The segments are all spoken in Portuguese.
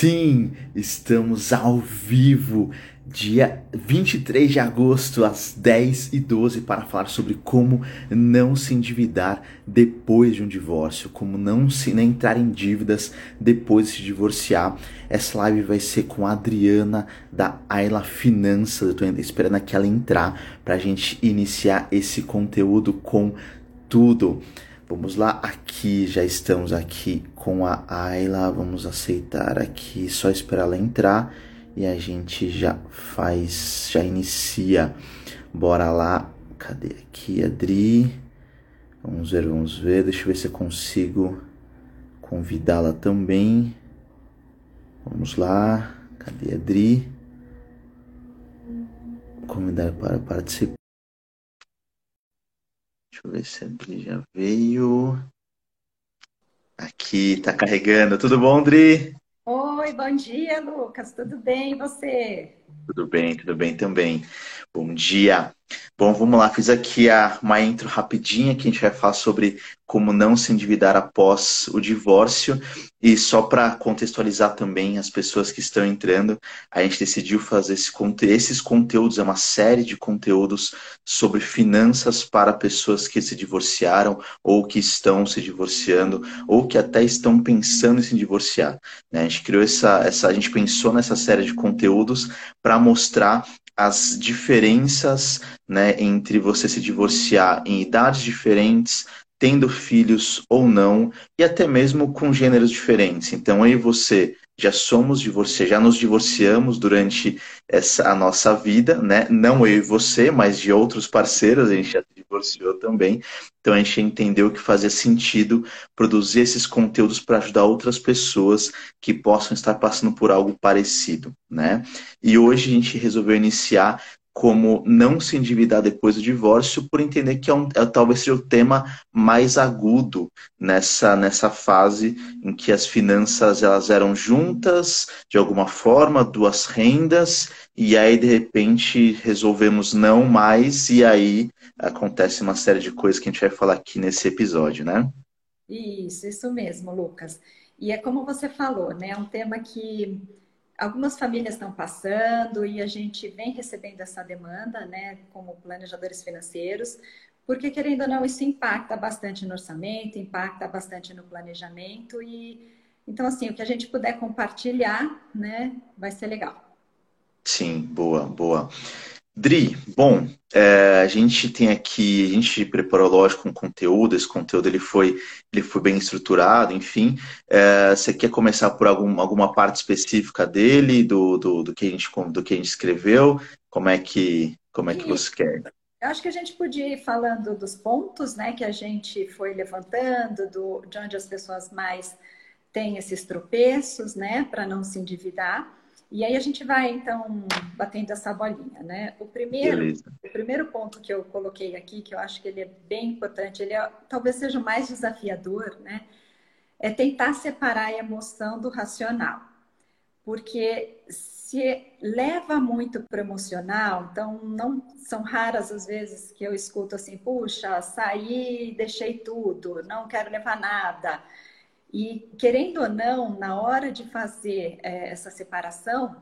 Sim, estamos ao vivo, dia 23 de agosto, às 10 e 12, para falar sobre como não se endividar depois de um divórcio, como não se nem entrar em dívidas depois de se divorciar. Essa live vai ser com a Adriana da Ayla Finanças. Eu estou esperando que ela entrar para a gente iniciar esse conteúdo com tudo. Vamos lá, aqui já estamos aqui com a Ayla, vamos aceitar aqui, só esperar ela entrar e a gente já faz, já inicia. Bora lá, cadê aqui, Adri? Vamos ver, vamos ver, deixa eu ver se eu consigo convidá-la também. Vamos lá, cadê Adri? Convidar para participar. Deixa eu ver se a Dri já veio. Aqui, tá carregando. Tudo bom, Dri? Oi, bom dia, Lucas. Tudo bem e você? Tudo bem, tudo bem também. Bom dia. Bom, vamos lá. Fiz aqui a, uma intro rapidinha que a gente vai falar sobre como não se endividar após o divórcio. E só para contextualizar também as pessoas que estão entrando, a gente decidiu fazer esse, esses conteúdos, é uma série de conteúdos sobre finanças para pessoas que se divorciaram ou que estão se divorciando ou que até estão pensando em se divorciar. Né? A gente criou essa, essa, a gente pensou nessa série de conteúdos para mostrar as diferenças né, entre você se divorciar em idades diferentes, tendo filhos ou não, e até mesmo com gêneros diferentes. Então, eu e você já somos divorciados, já nos divorciamos durante essa, a nossa vida, né? Não eu e você, mas de outros parceiros, a gente já se divorciou também. Então a gente entendeu que fazia sentido produzir esses conteúdos para ajudar outras pessoas que possam estar passando por algo parecido, né? E hoje a gente resolveu iniciar como não se endividar depois do divórcio, por entender que é, um, é talvez seja o tema mais agudo nessa, nessa fase em que as finanças elas eram juntas, de alguma forma, duas rendas, e aí de repente resolvemos não mais, e aí acontece uma série de coisas que a gente vai falar aqui nesse episódio, né? Isso, isso mesmo, Lucas. E é como você falou, né? É um tema que algumas famílias estão passando e a gente vem recebendo essa demanda, né, como planejadores financeiros, porque querendo ou não isso impacta bastante no orçamento, impacta bastante no planejamento e então assim o que a gente puder compartilhar, né, vai ser legal. Sim, boa, boa. Dri, bom, é, a gente tem aqui, a gente preparou, lógico, um conteúdo, esse conteúdo ele foi, ele foi bem estruturado, enfim. É, você quer começar por algum, alguma parte específica dele, do, do, do, que a gente, do que a gente escreveu? Como é que, como é que você quer? Eu acho que a gente podia ir falando dos pontos né, que a gente foi levantando, do, de onde as pessoas mais têm esses tropeços, né, para não se endividar. E aí a gente vai, então, batendo essa bolinha, né? O primeiro, o primeiro ponto que eu coloquei aqui, que eu acho que ele é bem importante, ele é, talvez seja o mais desafiador, né? É tentar separar a emoção do racional. Porque se leva muito para o emocional, então não são raras as vezes que eu escuto assim, puxa, saí, deixei tudo, não quero levar nada. E, querendo ou não, na hora de fazer é, essa separação,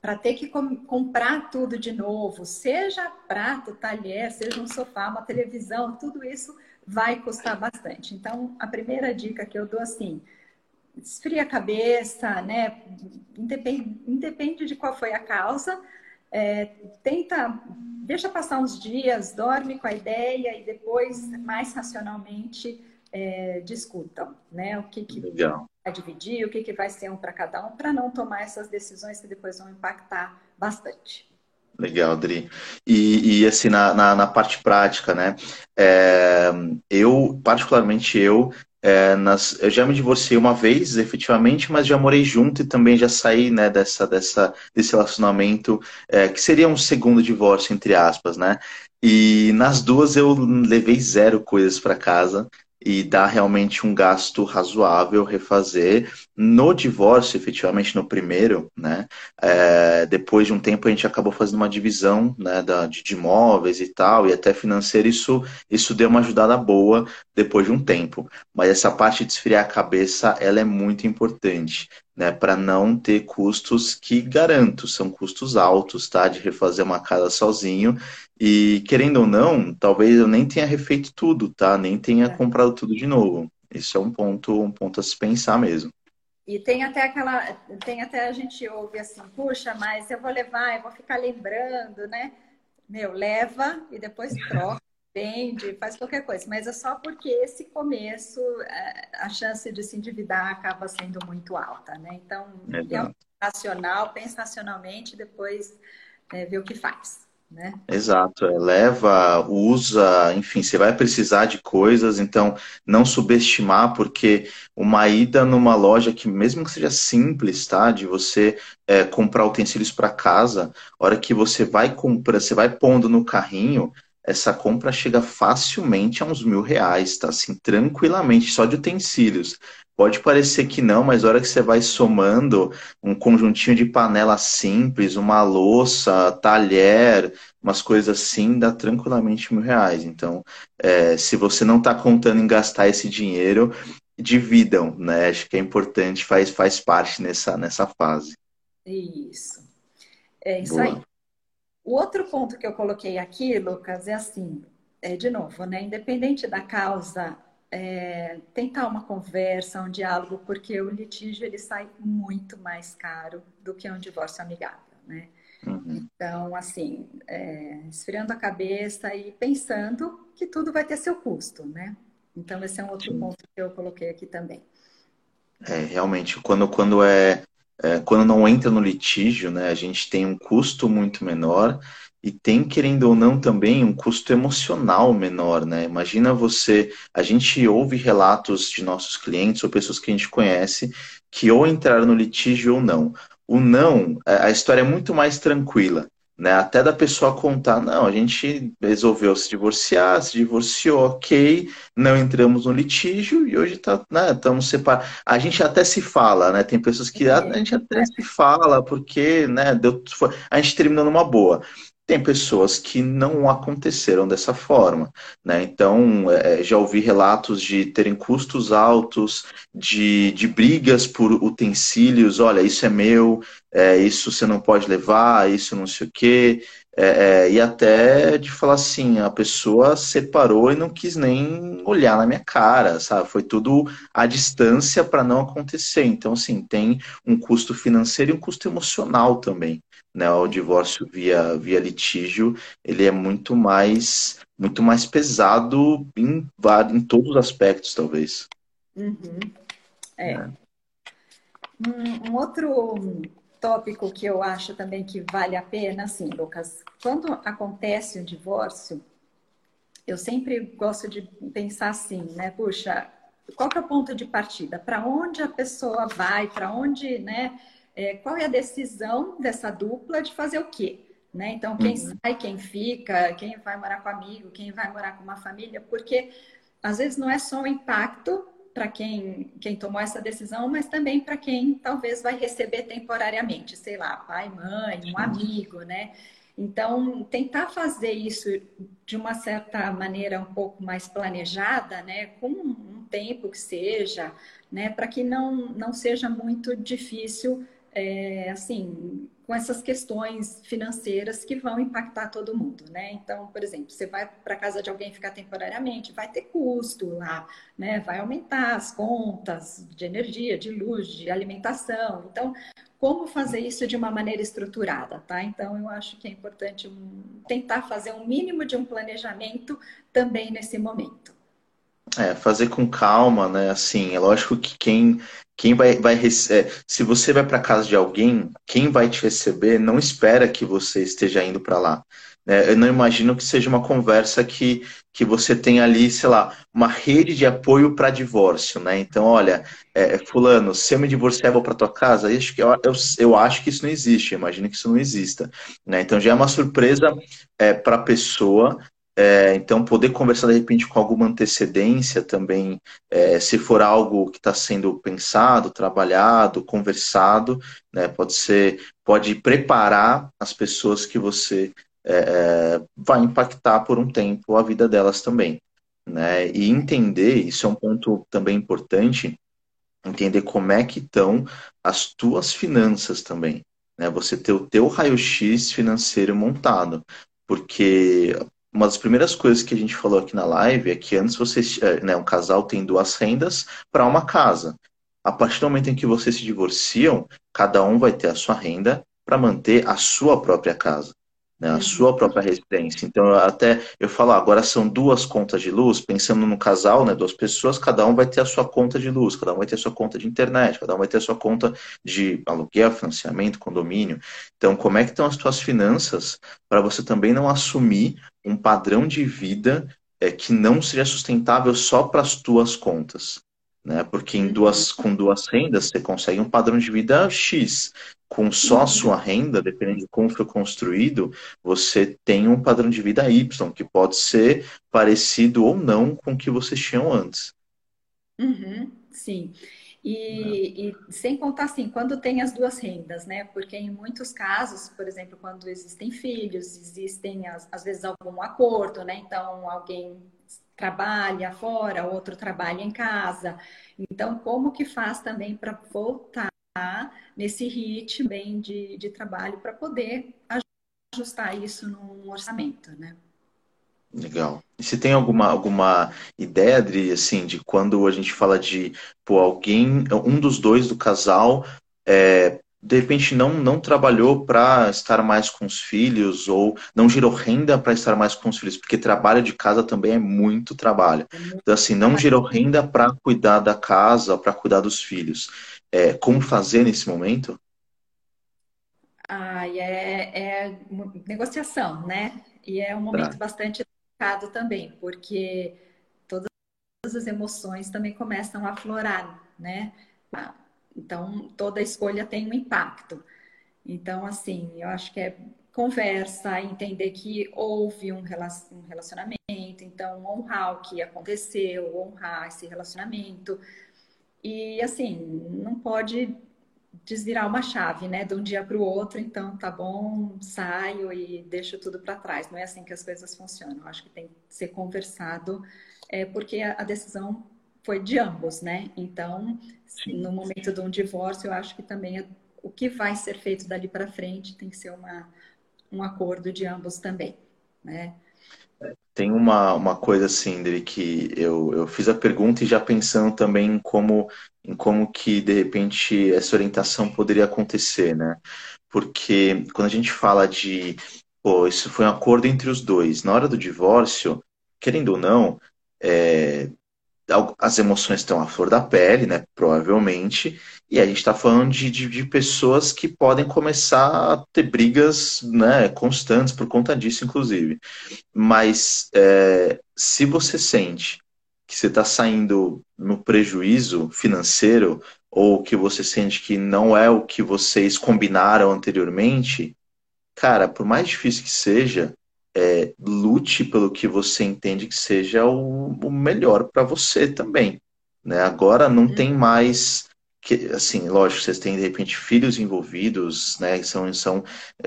para ter que com, comprar tudo de novo, seja prato, talher, seja um sofá, uma televisão, tudo isso vai custar bastante. Então, a primeira dica que eu dou assim, esfria a cabeça, né? Independe, independe de qual foi a causa, é, tenta, deixa passar uns dias, dorme com a ideia e depois, mais racionalmente, é, discutam, né? O que, que vai dividir, o que, que vai ser um para cada um, para não tomar essas decisões que depois vão impactar bastante. Legal, Adri. E, e assim, na, na, na, parte prática, né? É, eu, particularmente eu, é, nas, eu já me divorciei uma vez, efetivamente, mas já morei junto e também já saí né, dessa, dessa, desse relacionamento, é, que seria um segundo divórcio, entre aspas, né? E nas duas eu levei zero coisas para casa e dá realmente um gasto razoável refazer. No divórcio, efetivamente no primeiro, né? É, depois de um tempo a gente acabou fazendo uma divisão né, da, de, de imóveis e tal, e até financeiro, isso, isso deu uma ajudada boa depois de um tempo. Mas essa parte de esfriar a cabeça, ela é muito importante, né? Para não ter custos que garanto, são custos altos, tá? De refazer uma casa sozinho. E querendo ou não, talvez eu nem tenha refeito tudo, tá? Nem tenha é. comprado tudo de novo. Isso é um ponto, um ponto a se pensar mesmo. E tem até aquela, tem até a gente ouve assim, puxa, mas eu vou levar, eu vou ficar lembrando, né? Meu, leva e depois troca, vende, faz qualquer coisa. Mas é só porque esse começo, é, a chance de se endividar acaba sendo muito alta, né? Então, é um racional, pensa racionalmente, depois é, vê o que faz. Né? Exato, é, leva, usa, enfim, você vai precisar de coisas, então não subestimar, porque uma ida numa loja que, mesmo que seja simples, tá? De você é, comprar utensílios para casa, hora que você vai comprar, você vai pondo no carrinho, essa compra chega facilmente a uns mil reais, tá? Assim, tranquilamente, só de utensílios. Pode parecer que não, mas a hora que você vai somando um conjuntinho de panela simples, uma louça, talher, umas coisas assim, dá tranquilamente mil reais. Então, é, se você não está contando em gastar esse dinheiro, dividam, né? Acho que é importante, faz, faz parte nessa, nessa fase. Isso. É isso Boa. aí. O outro ponto que eu coloquei aqui, Lucas, é assim, é, de novo, né? Independente da causa é, tentar uma conversa, um diálogo, porque o litígio ele sai muito mais caro do que um divórcio amigável, né? Uhum. Então, assim, é, esfriando a cabeça e pensando que tudo vai ter seu custo, né? Então, esse é um outro Sim. ponto que eu coloquei aqui também. É, realmente, quando, quando é, é, quando não entra no litígio, né, a gente tem um custo muito menor e tem, querendo ou não, também um custo emocional menor, né? Imagina você, a gente ouve relatos de nossos clientes ou pessoas que a gente conhece que ou entraram no litígio ou não. O não, a história é muito mais tranquila, né? Até da pessoa contar, não, a gente resolveu se divorciar, se divorciou, ok, não entramos no litígio e hoje tá, né, estamos separados. A gente até se fala, né? Tem pessoas que a, a gente até se fala porque, né, deu, a gente terminou numa boa tem pessoas que não aconteceram dessa forma. Né? Então, é, já ouvi relatos de terem custos altos, de, de brigas por utensílios, olha, isso é meu, é, isso você não pode levar, isso não sei o quê. É, é, e até de falar assim, a pessoa separou e não quis nem olhar na minha cara, sabe? Foi tudo à distância para não acontecer. Então, assim, tem um custo financeiro e um custo emocional também né, o divórcio via, via litígio, ele é muito mais muito mais pesado em, em todos os aspectos, talvez. Uhum. É. é. Um, um, outro tópico que eu acho também que vale a pena, assim, Lucas, quando acontece o um divórcio, eu sempre gosto de pensar assim, né? Puxa, qual que é o ponto de partida? Para onde a pessoa vai? Para onde, né? É, qual é a decisão dessa dupla de fazer o quê? Né? Então, quem uhum. sai, quem fica, quem vai morar com amigo, quem vai morar com uma família, porque às vezes não é só o impacto para quem, quem tomou essa decisão, mas também para quem talvez vai receber temporariamente, sei lá, pai, mãe, um amigo, né? Então, tentar fazer isso de uma certa maneira um pouco mais planejada, né, com um tempo que seja, né, para que não, não seja muito difícil é, assim, com essas questões financeiras que vão impactar todo mundo, né? Então, por exemplo, você vai para casa de alguém ficar temporariamente, vai ter custo lá, né? Vai aumentar as contas de energia, de luz, de alimentação. Então, como fazer isso de uma maneira estruturada, tá? Então, eu acho que é importante tentar fazer um mínimo de um planejamento também nesse momento. É, fazer com calma, né? Assim, é lógico que quem quem vai, vai é, se você vai para casa de alguém, quem vai te receber não espera que você esteja indo para lá. Né? Eu não imagino que seja uma conversa que, que você tem ali, sei lá, uma rede de apoio para divórcio, né? Então, olha, é, fulano, se eu me divorciar, vou para tua casa. Eu, eu, eu, acho que isso não existe. Imagino que isso não exista. Né? Então, já é uma surpresa é, para a pessoa É, então, poder conversar de repente com alguma antecedência também, é, se for algo que está sendo pensado, trabalhado, conversado, né, pode ser, pode preparar as pessoas que você é, é vai impactar por um tempo a vida delas também. Né? E entender, isso é um ponto também importante, entender como é que estão as tuas finanças também. Né? Você ter o teu raio-x financeiro montado. Porque uma das primeiras coisas que a gente falou aqui na live é que antes você, é, né, um casal tem duas rendas para uma casa. A partir do momento em que vocês se divorciam, cada um vai ter a sua renda para manter a sua própria casa né, a sua própria residência. Então, até eu falo, agora são duas contas de luz, pensando no casal, né, duas pessoas, cada um vai ter a sua conta de luz, cada um vai ter a sua conta de internet, cada um vai ter a sua conta de aluguel, financiamento, condomínio. Então, como é que estão as suas finanças para você também não assumir um padrão de vida é, que não seja sustentável só para as tuas contas? Né? Porque em duas, com duas rendas você consegue um padrão de vida X. Com só a sua renda, dependendo de como foi construído, você tem um padrão de vida Y, que pode ser parecido ou não com o que vocês tinham antes. Uhum, sim. E, e, sem contar assim, quando tem as duas rendas, né? Porque em muitos casos, por exemplo, quando existem filhos, existem às vezes algum acordo, né? Então alguém trabalha fora, outro trabalha em casa. Então, como que faz também para voltar nesse ritmo bem de, de trabalho para poder ajustar isso no orçamento, né? Legal. E se tem alguma, alguma ideia, Adri, assim, de quando a gente fala de pô, alguém, um dos dois do casal é, de repente não, não trabalhou para estar mais com os filhos ou não gerou renda para estar mais com os filhos, porque trabalho de casa também é muito trabalho. É então, assim, não gerou renda para cuidar da casa, para cuidar dos filhos. É, como fazer nesse momento? Ah, é, é negociação, né? E é um momento tá. bastante delicado também, porque todas as emoções também começam a aflorar, né? Então, toda escolha tem um impacto. Então, assim, eu acho que é conversa, entender que houve um relacionamento, então honrar o que aconteceu, honrar esse relacionamento. E assim, não pode desvirar uma chave, né, de um dia para o outro, então tá bom, saio e deixo tudo para trás. Não é assim que as coisas funcionam. Eu acho que tem que ser conversado, é, porque a decisão foi de ambos, né? Então, Sim. no momento de um divórcio, eu acho que também é, o que vai ser feito dali para frente tem que ser uma, um acordo de ambos também, né? Tem uma, uma coisa assim, Dri, que eu, eu fiz a pergunta e já pensando também em como, em como que, de repente, essa orientação poderia acontecer, né? Porque quando a gente fala de, pô, isso foi um acordo entre os dois, na hora do divórcio, querendo ou não, é, as emoções estão à flor da pele, né? Provavelmente. E a gente está falando de, de, de, pessoas que podem começar a ter brigas né, constantes por conta disso, inclusive. Mas é, se você sente que você está saindo no prejuízo financeiro, ou que você sente que não é o que vocês combinaram anteriormente, cara, por mais difícil que seja, é, lute pelo que você entende que seja o, o melhor para você também. Né? Agora não uhum. tem mais que, assim, lógico, vocês têm de repente filhos envolvidos, né? São, são,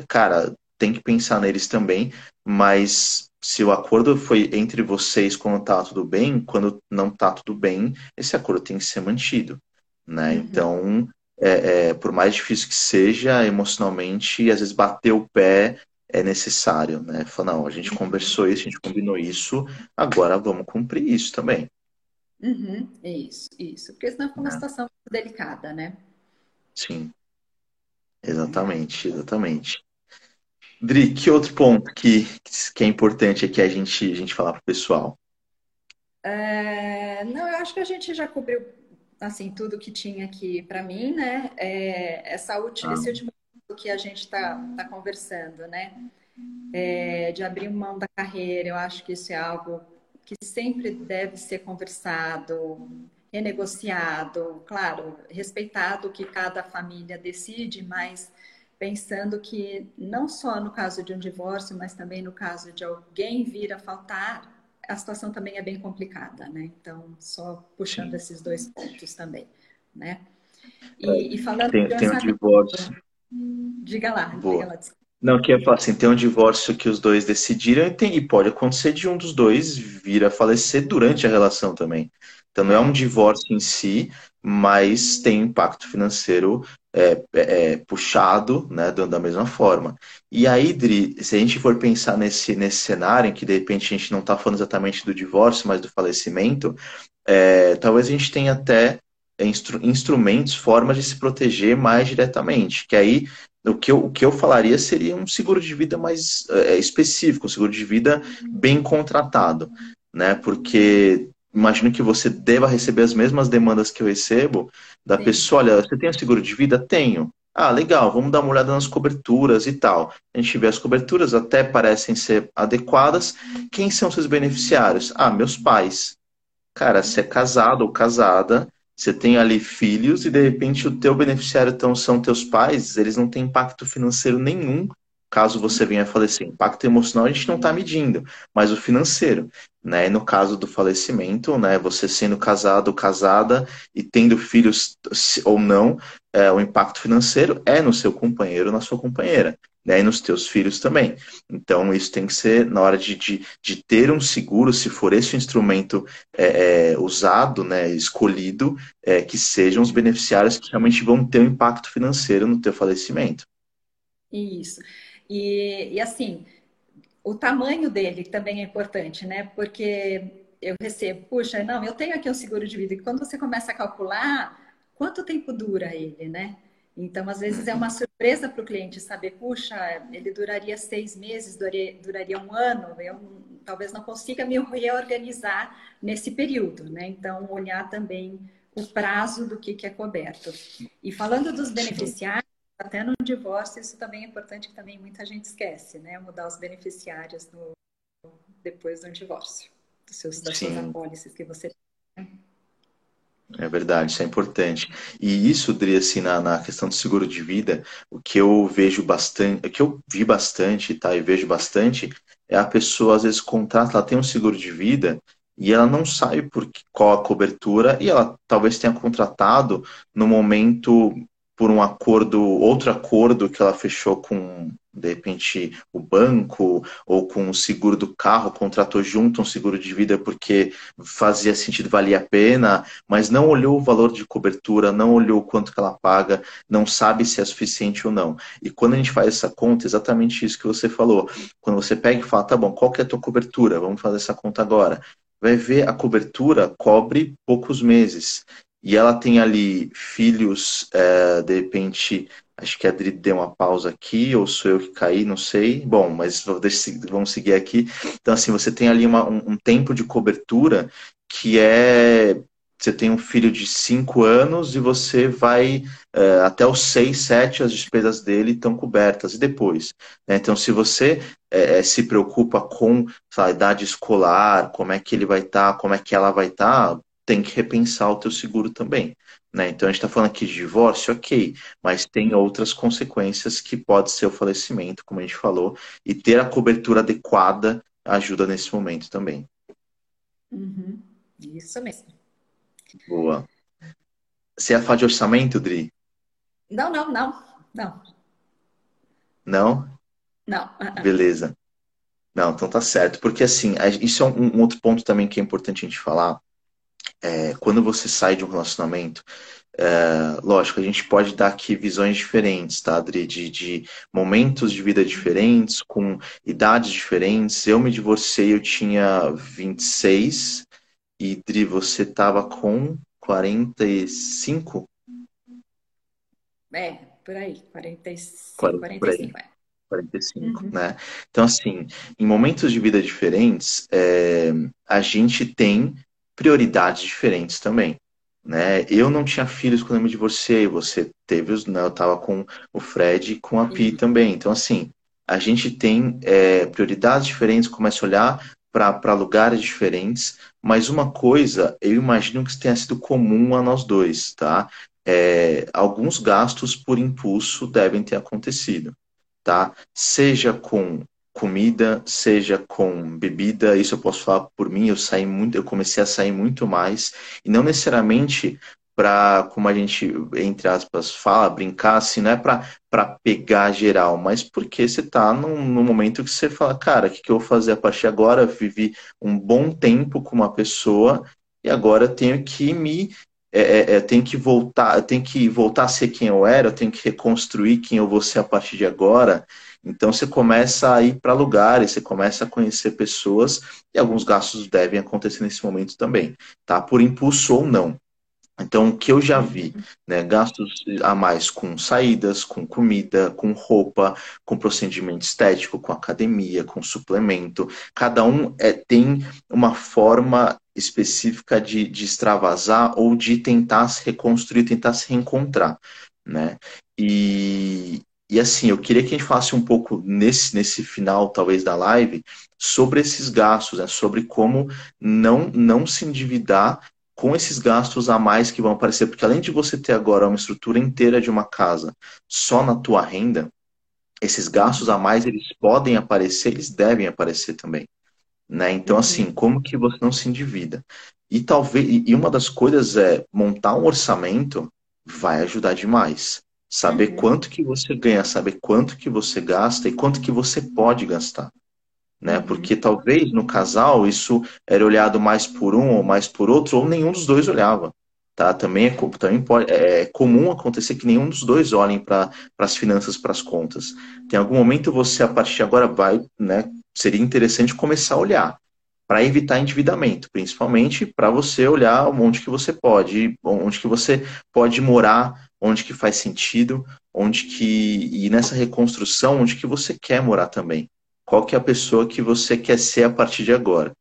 cara, tem que pensar neles também, mas se o acordo foi entre vocês quando tá tudo bem, quando não tá tudo bem, esse acordo tem que ser mantido, né? Uhum. Então, é, é, por mais difícil que seja emocionalmente, às vezes bater o pé é necessário, né? Falar, não, a gente conversou isso, a gente combinou isso, agora vamos cumprir isso também. Uhum, isso, isso. Porque senão fica uma é. situação delicada, né? Sim. Exatamente, exatamente. Dri, que outro ponto que, que é importante aqui a gente, a gente falar para o pessoal? É, não, eu acho que a gente já cobriu assim tudo que tinha aqui para mim, né? É, essa última, ah. Esse último que a gente está tá conversando, né? É, de abrir mão da carreira, eu acho que isso é algo que sempre deve ser conversado, renegociado, claro, respeitado o que cada família decide, mas pensando que não só no caso de um divórcio, mas também no caso de alguém vir a faltar, a situação também é bem complicada, né? Então, só puxando esses dois pontos também, né? E, e falando tem, tem um divórcio. Diga lá, Boa. diga lá. Não, que é falar assim, tem um divórcio que os dois decidiram e, tem, e pode acontecer de um dos dois vir a falecer durante a relação também. Então não é um divórcio em si, mas tem impacto financeiro é, é, é, puxado né, da mesma forma. E aí, Dri, se a gente for pensar nesse, nesse cenário, em que de repente a gente não está falando exatamente do divórcio, mas do falecimento, é, talvez a gente tenha até instru instrumentos, formas de se proteger mais diretamente. Que aí o que, eu, o que eu falaria seria um seguro de vida mais é, específico, um seguro de vida bem contratado. Né? Porque imagino que você deva receber as mesmas demandas que eu recebo da Sim. pessoa, olha, você tem um seguro de vida? Tenho. Ah, legal, vamos dar uma olhada nas coberturas e tal. A gente vê as coberturas, até parecem ser adequadas. Quem são seus beneficiários? Ah, meus pais. Cara, se é casado ou casada, você tem ali filhos e de repente o teu beneficiário então, são teus pais, eles não têm impacto financeiro nenhum caso você venha a falecer. Impacto emocional a gente não está medindo, mas o financeiro. Né? No caso do falecimento, né, você sendo casado ou casada e tendo filhos ou não, é, o impacto financeiro é no seu companheiro, na sua companheira. Né, e nos teus filhos também. Então, isso tem que ser na hora de, de, de ter um seguro, se for esse o instrumento é, é, usado, né, escolhido, é, que sejam os beneficiários que realmente vão ter um impacto financeiro no teu falecimento. Isso. E, e assim, o tamanho dele também é importante, né? Porque eu recebo, puxa, não, eu tenho aqui um seguro de vida, e quando você começa a calcular, quanto tempo dura ele, né? Então, às vezes é uma surpresa para o cliente saber, puxa, ele duraria seis meses, duraria, duraria um ano, eu talvez não consiga me reorganizar nesse período, né? Então, olhar também o prazo do que, que é coberto. E falando dos beneficiários, até no divórcio, isso também é importante, que também muita gente esquece, né? Mudar os beneficiários no, depois do divórcio, dos seus, das suas apólices que você tem. Né? É verdade, isso é importante. E isso, Dri, assim, na, na questão do seguro de vida, o que eu vejo bastante, o que eu vi bastante, tá, e vejo bastante, é a pessoa, às vezes, contrata, ela tem um seguro de vida e ela não sabe por qual a cobertura e ela talvez tenha contratado no momento por um acordo, outro acordo que ela fechou com, de repente, o banco ou com o seguro do carro, contratou junto um seguro de vida porque fazia sentido, valia a pena, mas não olhou o valor de cobertura, não olhou quanto que ela paga, não sabe se é suficiente ou não. E quando a gente faz essa conta, exatamente isso que você falou. Quando você pega e fala, tá bom, qual que é a tua cobertura? Vamos fazer essa conta agora vai ver a cobertura cobre poucos meses e ela tem ali filhos, é, de repente, acho que a Adri deu uma pausa aqui, ou sou eu que caí, não sei. Bom, mas vamos seguir aqui. Então, assim, você tem ali uma, um, um tempo de cobertura que é você tem um filho de 5 anos e você vai é, até os 6, 7, as despesas dele estão cobertas. E depois? Né? Então, se você é, se preocupa com a idade escolar, como é que ele vai estar, tá, como é que ela vai estar, tá, tem que repensar o teu seguro também. Né? Então a gente está falando aqui de divórcio, ok, mas tem outras consequências que pode ser o falecimento, como a gente falou, e ter a cobertura adequada ajuda nesse momento também. Uhum. Isso mesmo. Boa. Você ia falar de orçamento, Dri? Não, não, não, não. Não? Não. Beleza. Não, então tá certo. Porque assim, isso é um, um outro ponto também que é importante a gente falar é, quando você sai de um relacionamento, é, lógico, a gente pode dar aqui visões diferentes, tá, Adri? De, de momentos de vida diferentes, com idades diferentes. Eu me divorciei, eu tinha 26, e Dri, você tava com 45? É, por aí, 45, 40, 45, é. 45, uhum. né? Então, assim, em momentos de vida diferentes, é, a gente tem prioridades diferentes também. Né? Eu não tinha filhos quando eu me divorciei, você teve os, né? Eu estava com o Fred e com a Pi uhum. também. Então, assim, a gente tem é, prioridades diferentes, começa a olhar para lugares diferentes, mas uma coisa eu imagino que tenha sido comum a nós dois, tá? é, alguns gastos por impulso devem ter acontecido, tá? Seja com comida, seja com bebida, isso eu posso falar por mim, eu saí muito, eu comecei a sair muito mais, e não necessariamente para, como a gente, entre aspas, fala, brincar, assim, não é para pegar geral, mas porque você está num, num, momento que você fala, cara, o que, que eu vou fazer a partir de agora? Eu vivi um bom tempo com uma pessoa e agora tenho que me é, é, é que voltar, tenho que voltar a ser quem eu era, eu tenho que reconstruir quem eu vou ser a partir de agora. Então você começa a ir para lugares, você começa a conhecer pessoas e alguns gastos devem acontecer nesse momento também, tá? Por impulso ou não. Então, o que eu já vi, né, gastos a mais com saídas, com comida, com roupa, com procedimento estético, com academia, com suplemento, cada um é, tem uma forma específica de, de extravasar ou de tentar se reconstruir, tentar se reencontrar, né? E, e assim, eu queria que a gente falasse um pouco nesse, nesse final, talvez, da live, sobre esses gastos, né? sobre como não, não se endividar com esses gastos a mais que vão aparecer, porque além de você ter agora uma estrutura inteira de uma casa só na tua renda, esses gastos a mais eles podem aparecer, eles devem aparecer também. Né? Então, uhum. assim, como que você não se endivida? E talvez, e uma das coisas é montar um orçamento vai ajudar demais. Saber uhum. quanto que você ganha, saber quanto que você gasta e quanto que você pode gastar. Né? Uhum. Porque talvez no casal isso era olhado mais por um ou mais por outro, ou nenhum dos dois olhava. Tá? Também, é, também pode, é, é comum acontecer que nenhum dos dois olhem para as finanças, para as contas. Tem algum momento você, a partir de agora, vai, né? Seria interessante começar a olhar para evitar endividamento, principalmente para você olhar onde que você pode, onde que você pode morar, onde que faz sentido, onde que e nessa reconstrução, onde que você quer morar também. Qual que é a pessoa que você quer ser a partir de agora,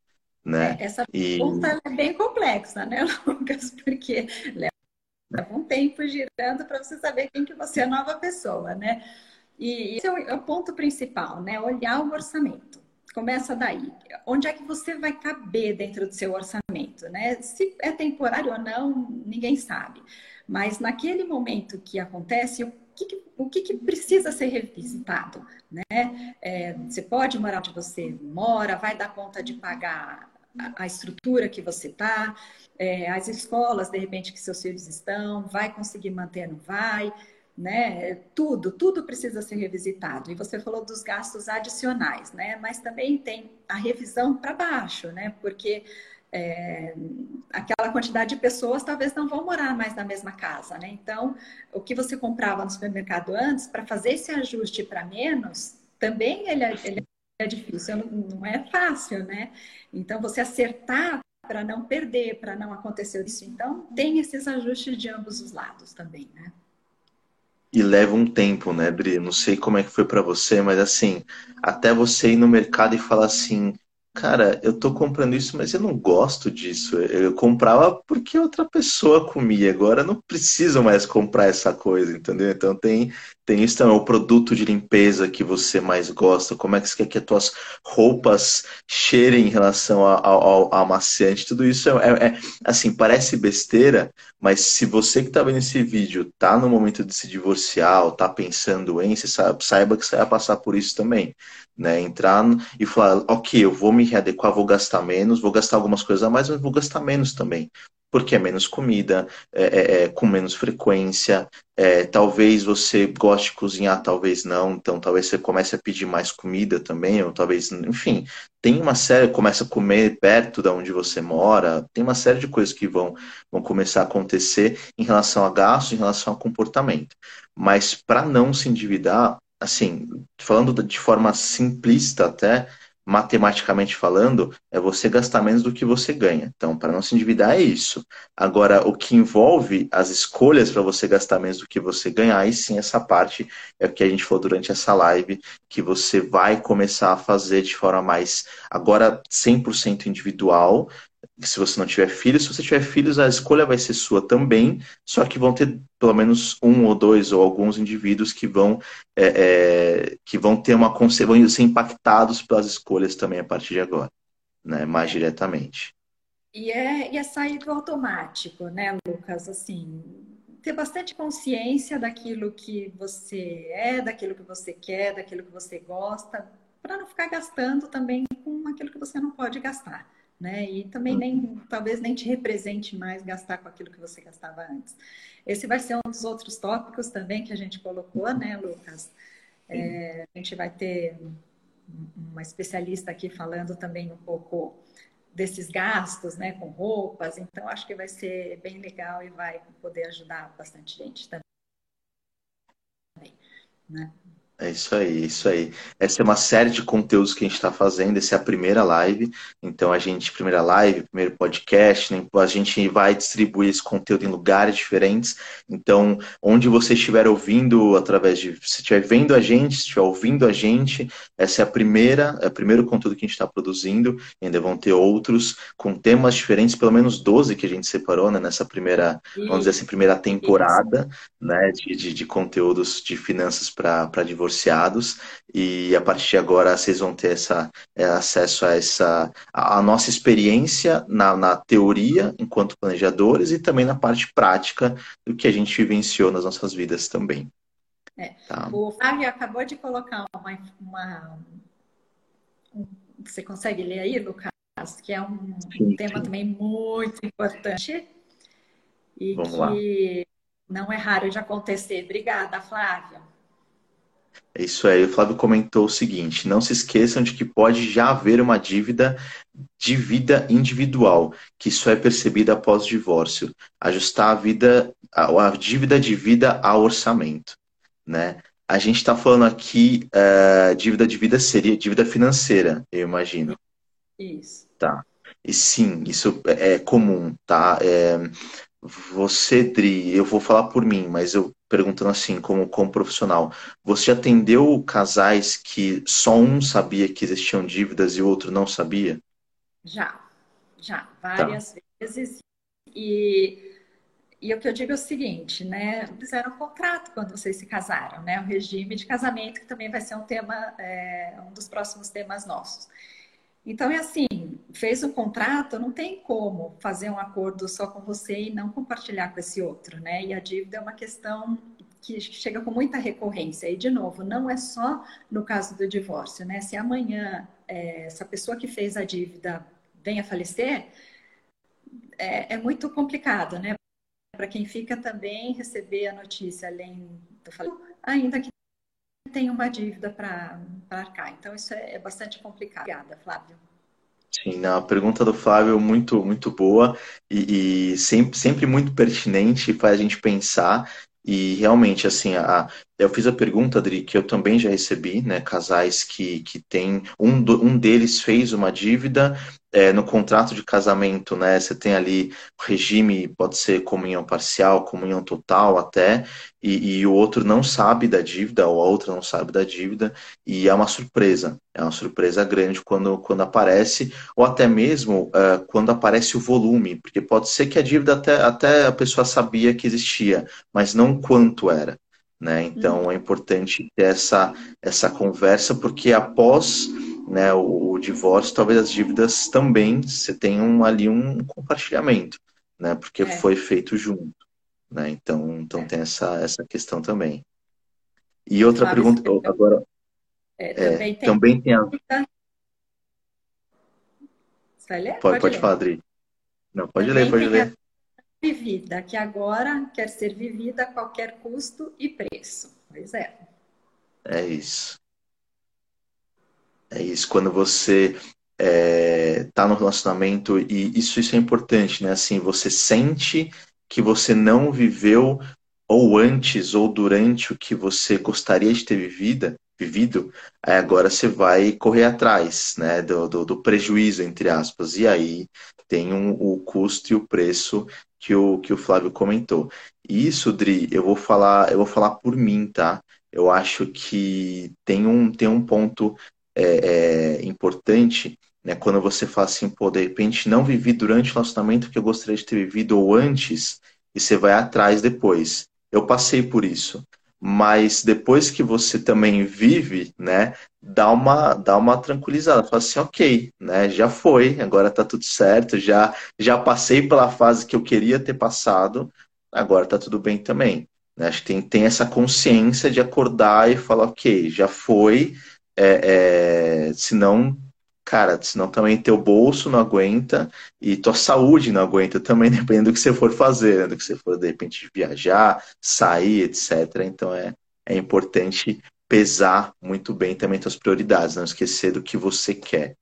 né? É, essa pergunta é bem complexa, né, Lucas? Porque leva um tempo girando para você saber quem que você é a nova pessoa, né? E esse é, é o ponto principal, né? Olhar o orçamento. Começa daí. Onde é que você vai caber dentro do seu orçamento, né? Se é temporário ou não, ninguém sabe. Mas naquele momento que acontece, o que, que o que, que, precisa ser revisitado, né? É, você pode morar onde você mora, vai dar conta de pagar a, a estrutura que você está, é, as escolas, de repente, que seus filhos estão, vai conseguir manter, não vai né? Tudo, tudo precisa ser revisitado. E você falou dos gastos adicionais, né? Mas também tem a revisão para baixo, né? Porque é, aquela quantidade de pessoas talvez não vão morar mais na mesma casa, né? Então, o que você comprava no supermercado antes, para fazer esse ajuste para menos, também ele é, ele é difícil, não é fácil, né? Então, você acertar para não perder, para não acontecer isso. Então, tem esses ajustes de ambos os lados também, né? E leva um tempo, né, Bri? Não sei como é que foi para você, mas assim, até você ir no mercado e falar assim, cara, eu tô comprando isso, mas eu não gosto disso. Eu comprava porque outra pessoa comia. Agora eu não preciso mais comprar essa coisa, entendeu? Então tem, tem isso também, o produto de limpeza que você mais gosta, como é que você quer que as tuas roupas cheirem em relação ao, ao, ao amaciante, tudo isso é, é, é, assim, parece besteira, mas se você que está vendo esse vídeo tá no momento de se divorciar ou tá pensando em, você saiba que você vai passar por isso também né? Entrar e falar, ok, eu vou me readequar, vou gastar menos, vou gastar algumas coisas a mais, mas vou gastar menos também. Porque é menos comida, é, é, é com menos frequência, é, talvez você goste de cozinhar, talvez não, então talvez você comece a pedir mais comida também, ou talvez, enfim, tem uma série, começa a comer perto da onde você mora, tem uma série de coisas que vão, vão começar a acontecer em relação a gasto, em relação a comportamento. Mas para não se endividar, assim, falando de forma simplista até, matematicamente falando, é você gastar menos do que você ganha. Então, para não se endividar é isso. Agora, o que envolve as escolhas para você gastar menos do que você ganha, aí sim essa parte é o que a gente falou durante essa live, que você vai começar a fazer de forma mais agora 100% individual, se você não tiver filhos, se você tiver filhos, a escolha vai ser sua também, só que vão ter pelo menos um ou dois ou alguns indivíduos que vão é, é, que vão ter uma vão ser impactados pelas escolhas também a partir de agora, né? Mais diretamente. E é, e é sair do automático, né, Lucas? Assim, ter bastante consciência daquilo que você é, daquilo que você quer, daquilo que você gosta, para não ficar gastando também com aquilo que você não pode gastar. Né? E também nem, talvez nem te represente mais gastar com aquilo que você gastava antes. Esse vai ser um dos outros tópicos também que a gente colocou, né, Lucas? É, a gente vai ter uma especialista aqui falando também um pouco desses gastos, né, com roupas. Então, acho que vai ser bem legal e vai poder ajudar bastante gente também. Né? É isso aí, isso aí. Essa é uma série de conteúdos que a gente está fazendo. Essa é a primeira live. Então, a gente, primeira live, primeiro podcast, né? a gente vai distribuir esse conteúdo em lugares diferentes. Então, onde você estiver ouvindo, através de. Se estiver vendo a gente, se estiver ouvindo a gente, essa é a primeira, é o primeiro conteúdo que a gente está produzindo. E ainda vão ter outros com temas diferentes, pelo menos 12 que a gente separou né? nessa primeira, vamos dizer assim, primeira temporada né? de, de, de conteúdos de finanças para divorciar divorciados e a partir de agora vocês vão ter essa, é, acesso a essa a nossa experiência na, na teoria enquanto planejadores e também na parte prática do que a gente vivenciou nas nossas vidas também. É. Tá. O Flávio acabou de colocar uma, uma um, você consegue ler aí, Lucas? Que é um sim, tema também muito importante e Vamos que lá. não é raro de acontecer. Obrigada, Flávia. É isso aí. O Flávio comentou o seguinte: não se esqueçam de que pode já haver uma dívida de vida individual, que só é percebida após o divórcio. Ajustar a vida, a, a dívida de vida ao orçamento, né? A gente está falando aqui uh, dívida de vida seria dívida financeira, eu imagino. Isso. Tá. E sim, isso é, é comum, tá? É, você, Dri, eu vou falar por mim, mas eu perguntando assim, como, como profissional, você atendeu casais que só um sabia que existiam dívidas e o outro não sabia? Já, já, várias tá. vezes. E, e o que eu digo é o seguinte, né? Fizeram um contrato quando vocês se casaram, né? O regime de casamento, que também vai ser um tema, é, um dos próximos temas nossos. Então é assim, fez um contrato, não tem como fazer um acordo só com você e não compartilhar com esse outro, né? E a dívida é uma questão que chega com muita recorrência. E, de novo, não é só no caso do divórcio, né? Se amanhã é, essa pessoa que fez a dívida venha a falecer, é, é muito complicado, né? Para quem fica também receber a notícia, além do ainda que tem uma dívida para arcar. Então, isso é, é bastante complicado. Obrigada, Flávio. Sim, a pergunta do Flávio é muito, muito boa e, e, sempre, sempre muito pertinente faz a gente pensar. E realmente, assim, a, eu fiz a pergunta, Adri, que eu também já recebi, né? Casais que, que tem. Um, um deles fez uma dívida é, no contrato de casamento, né? Você tem ali o regime, pode ser comunhão parcial, comunhão total até, e, e, o outro não sabe da dívida, ou a outra não sabe da dívida, e é uma surpresa. É uma surpresa grande quando, quando aparece, ou até mesmo uh, quando aparece o volume, porque pode ser que a dívida até, até a pessoa sabia que existia, mas não quanto era. Né? Então uhum. é importante ter essa, essa conversa, porque após né, o, o, divórcio, talvez as dívidas também você tenham ali um compartilhamento, né? Porque é. foi feito junto. Né? Então, então é. tem essa, essa questão também. E outra pergunta agora. É, também, tem, também tem a. Você vai ler? Pode, pode, pode falar, Adri. Não, pode também ler, pode ler vivida, que agora quer ser vivida a qualquer custo e preço. Pois é. É isso. É isso. Quando você está é, tá no relacionamento, e isso, isso é importante, né? Assim, você sente que você não viveu ou antes ou durante o que você gostaria de ter vivido, vivido, aí agora você vai correr atrás né, do, do, do prejuízo, entre aspas. E aí tem um, o custo e o preço que o, que o Flávio comentou. Isso, Dri, eu vou falar, eu vou falar por mim, tá? Eu acho que tem um, tem um ponto é, é, importante, né? Quando você fala assim, pô, de repente não vivi durante o relacionamento que eu gostaria de ter vivido ou antes, e você vai atrás depois. Eu passei por isso. Mas depois que você também vive, né, dá uma, dá uma tranquilizada. Fala assim, ok, né, já foi, agora tá tudo certo, já, já passei pela fase que eu queria ter passado, agora tá tudo bem também. Né? Acho que tem, tem essa consciência de acordar e falar, ok, já foi, é, é, senão, cara, senão também teu bolso não aguenta e tua saúde não aguenta também, dependendo do que você for fazer, né? do que você for, de repente, viajar, sair, etc. Então é, é importante pesar muito bem também suas prioridades, não esquecer do que você quer.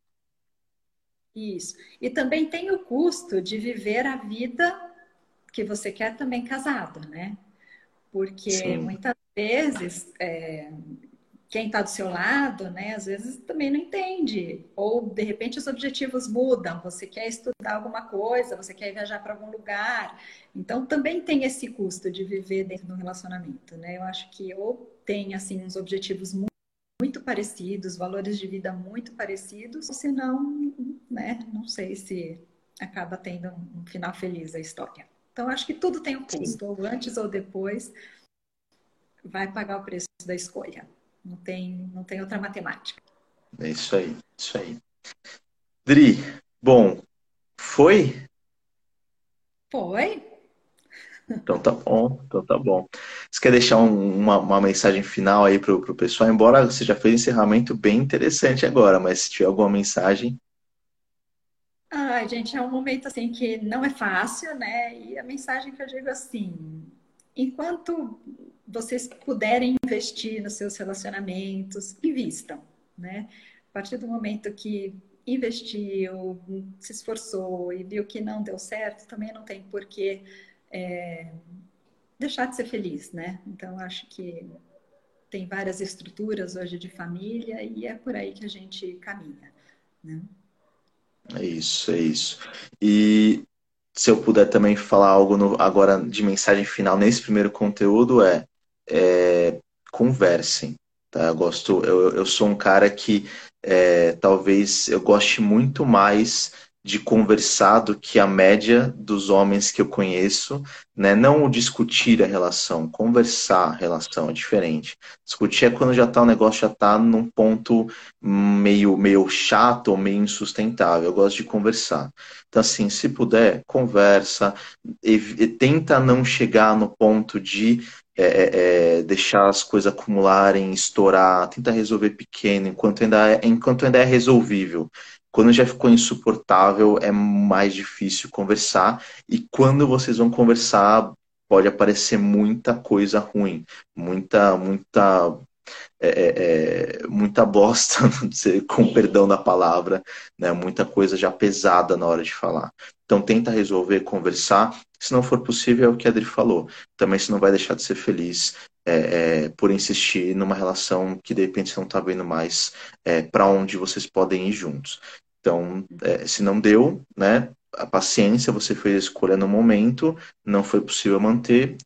Isso. E também tem o custo de viver a vida que você quer também casado, né? Porque Sim. muitas vezes é, quem está do seu lado, né, às vezes também não entende. Ou de repente os objetivos mudam, você quer estudar alguma coisa, você quer viajar para algum lugar. Então também tem esse custo de viver dentro do relacionamento, né? Eu acho que ou tem assim uns objetivos muito, muito parecidos, valores de vida muito parecidos, ou se não, né, não sei se acaba tendo um final feliz a história. Então acho que tudo tem um custo, ou antes ou depois vai pagar o preço da escolha. Não tem, não tem outra matemática. É isso aí, isso aí. Dri, bom, foi? Foi. Então tá bom, então tá bom. Você quer deixar um, uma, uma, mensagem final aí pro, pro pessoal? Embora você já fez um encerramento bem interessante agora, mas se tiver alguma mensagem. Ah, gente, é um momento assim que não é fácil, né? E a mensagem que eu digo assim, enquanto vocês puderem investir nos seus relacionamentos, invistam, né? A partir do momento que investiu, se esforçou e viu que não deu certo, também não tem porquê é, deixar de ser feliz, né? Então, acho que tem várias estruturas hoje de família e é por aí que a gente caminha, né? É isso, é isso. E se eu puder também falar algo no, agora de mensagem final nesse primeiro conteúdo é, é conversem, tá? Eu gosto, eu, eu sou um cara que é, talvez eu goste muito mais de conversar do que a média dos homens que eu conheço, né? Não discutir a relação, conversar a relação é diferente. Discutir é quando já tá o negócio já tá num ponto meio meio chato ou meio insustentável. Eu gosto de conversar. Então assim, se puder, conversa, e, tenta não chegar no ponto de é, é, é, deixar as coisas acumularem, estourar, tenta resolver pequeno enquanto ainda é, enquanto ainda é resolvível. Quando já ficou insuportável, é mais difícil conversar. E quando vocês vão conversar, pode aparecer muita coisa ruim, muita, muita, é, é, é muita bosta, com perdão da palavra, né? Muita coisa já pesada na hora de falar. Então tenta resolver, conversar. Se não for possível, é o que a Adri falou. Também você não vai deixar de ser feliz é, é, por insistir numa relação que de repente você não está vendo mais é, para onde vocês podem ir juntos. Então, se não deu, né, a paciência, você fez a escolha no momento, não foi possível manter,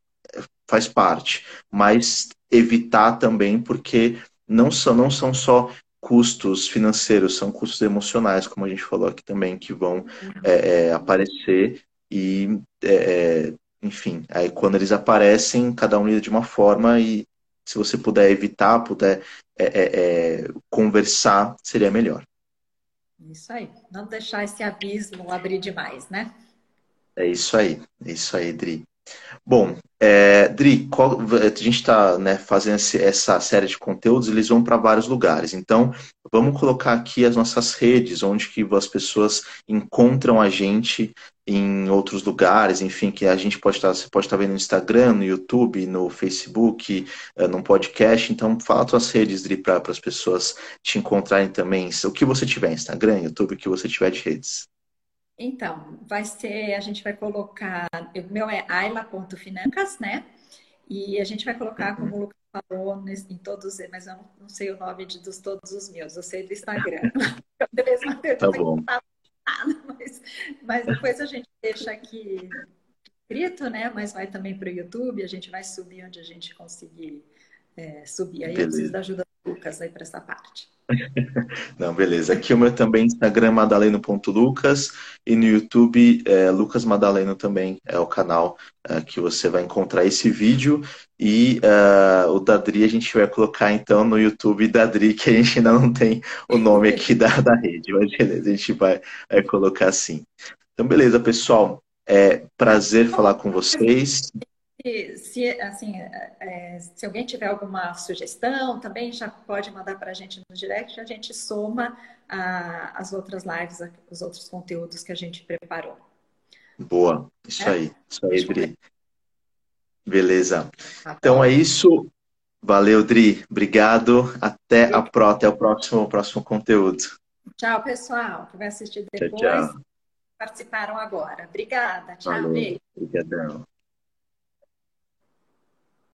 faz parte. Mas evitar também, porque não são, não são só custos financeiros, são custos emocionais, como a gente falou aqui também, que vão é, é, aparecer e é, enfim, aí quando eles aparecem, cada um lida de uma forma e se você puder evitar, puder é, é, é, conversar, seria melhor. Isso aí. Não deixar esse abismo abrir demais, né? É isso aí. É isso aí, Dri. Bom, é, Dri, qual, a gente está né, fazendo essa série de conteúdos, eles vão para vários lugares. Então, vamos colocar aqui as nossas redes, onde que as pessoas encontram a gente em outros lugares, enfim, que a gente pode estar, você pode estar vendo no Instagram, no YouTube, no Facebook, eh, no podcast. Então, fala suas redes, Dri, para as pessoas te encontrarem também. O que você tiver, Instagram, YouTube, o que você tiver de redes. Então, vai ser, a gente vai colocar, o meu é aila.financas, né? E a gente vai colocar, como o Lucas falou, em todos, mas eu não, sei o nome de dos, todos os meus, eu sei do Instagram. Beleza, tá bom. Mas, mas depois a gente deixa aqui escrito, né? Mas vai também para o YouTube, a gente vai subir onde a gente conseguir é, subir. Aí Beleza. eu preciso da ajuda do Lucas aí para essa parte. Não, beleza. Aqui o meu também Instagram madaleno.lucas e no YouTube é, Lucas Madaleno também é o canal é, que você vai encontrar esse vídeo e uh, o Dadri a gente vai colocar então no YouTube Dadri, que a gente ainda não tem o nome aqui da, da rede, mas beleza, a gente vai, vai colocar assim. Então, beleza, pessoal. É prazer falar com vocês. Se, se, assim, é, se alguém tiver alguma sugestão, também já pode mandar para a gente no direct, a gente soma a, as outras lives, os outros conteúdos que a gente preparou. Boa, isso é? aí, isso aí, Dri. Beleza. Tá então é isso. Valeu, Dri. Obrigado. Até a pro, até o próximo, próximo conteúdo. Tchau, pessoal, que vai assistir depois. Tchau, tchau. Participaram agora. Obrigada. Tchau, Valeu. Obrigadão.